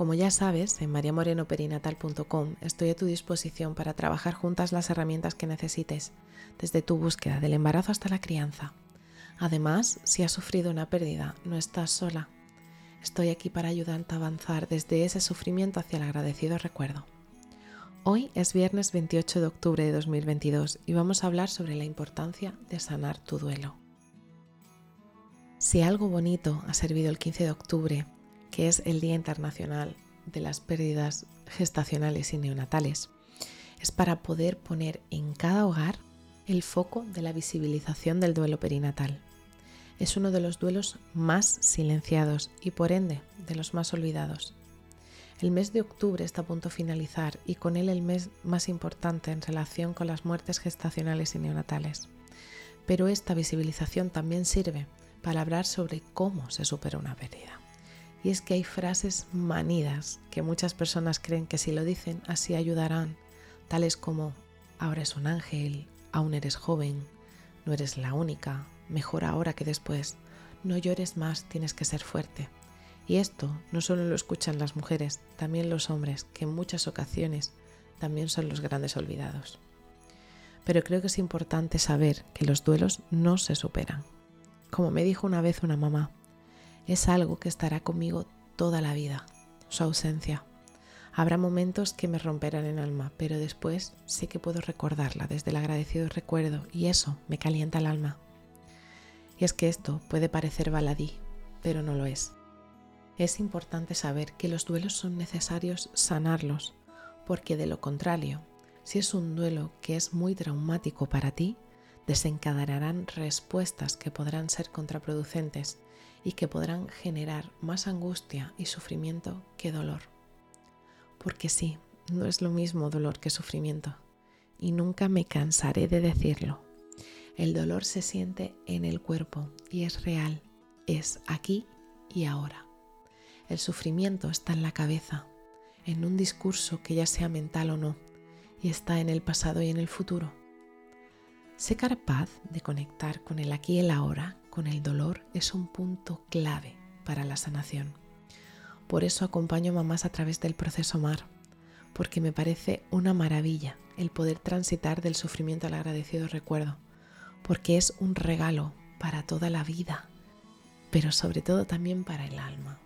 Como ya sabes, en mariamorenoperinatal.com estoy a tu disposición para trabajar juntas las herramientas que necesites, desde tu búsqueda del embarazo hasta la crianza. Además, si has sufrido una pérdida, no estás sola. Estoy aquí para ayudarte a avanzar desde ese sufrimiento hacia el agradecido recuerdo. Hoy es viernes 28 de octubre de 2022 y vamos a hablar sobre la importancia de sanar tu duelo. Si algo bonito ha servido el 15 de octubre que es el Día Internacional de las Pérdidas Gestacionales y Neonatales, es para poder poner en cada hogar el foco de la visibilización del duelo perinatal. Es uno de los duelos más silenciados y por ende de los más olvidados. El mes de octubre está a punto de finalizar y con él el mes más importante en relación con las muertes gestacionales y neonatales. Pero esta visibilización también sirve para hablar sobre cómo se supera una pérdida. Y es que hay frases manidas que muchas personas creen que si lo dicen así ayudarán, tales como ahora es un ángel, aún eres joven, no eres la única, mejor ahora que después, no llores más, tienes que ser fuerte. Y esto no solo lo escuchan las mujeres, también los hombres, que en muchas ocasiones también son los grandes olvidados. Pero creo que es importante saber que los duelos no se superan. Como me dijo una vez una mamá, es algo que estará conmigo toda la vida, su ausencia. Habrá momentos que me romperán el alma, pero después sé que puedo recordarla desde el agradecido recuerdo y eso me calienta el alma. Y es que esto puede parecer baladí, pero no lo es. Es importante saber que los duelos son necesarios sanarlos, porque de lo contrario, si es un duelo que es muy traumático para ti, desencadenarán respuestas que podrán ser contraproducentes y que podrán generar más angustia y sufrimiento que dolor. Porque sí, no es lo mismo dolor que sufrimiento, y nunca me cansaré de decirlo. El dolor se siente en el cuerpo y es real, es aquí y ahora. El sufrimiento está en la cabeza, en un discurso que ya sea mental o no, y está en el pasado y en el futuro. Sé capaz de conectar con el aquí y el ahora con el dolor es un punto clave para la sanación. Por eso acompaño mamás a través del proceso MAR, porque me parece una maravilla el poder transitar del sufrimiento al agradecido recuerdo, porque es un regalo para toda la vida, pero sobre todo también para el alma.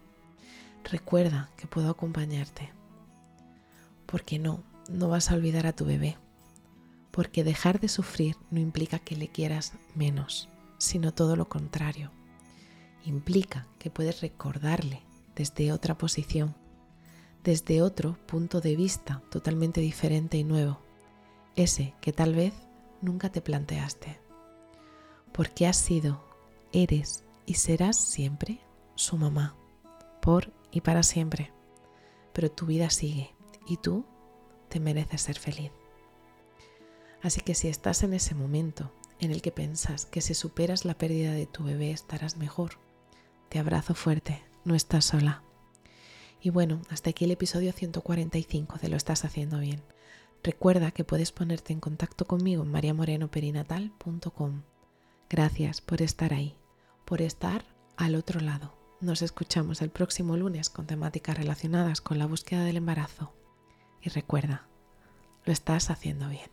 Recuerda que puedo acompañarte, porque no, no vas a olvidar a tu bebé, porque dejar de sufrir no implica que le quieras menos sino todo lo contrario. Implica que puedes recordarle desde otra posición, desde otro punto de vista totalmente diferente y nuevo, ese que tal vez nunca te planteaste. Porque has sido, eres y serás siempre su mamá, por y para siempre. Pero tu vida sigue y tú te mereces ser feliz. Así que si estás en ese momento en el que piensas que si superas la pérdida de tu bebé estarás mejor. Te abrazo fuerte, no estás sola. Y bueno, hasta aquí el episodio 145 de Lo estás haciendo bien. Recuerda que puedes ponerte en contacto conmigo en mariamorenoperinatal.com. Gracias por estar ahí, por estar al otro lado. Nos escuchamos el próximo lunes con temáticas relacionadas con la búsqueda del embarazo. Y recuerda, lo estás haciendo bien.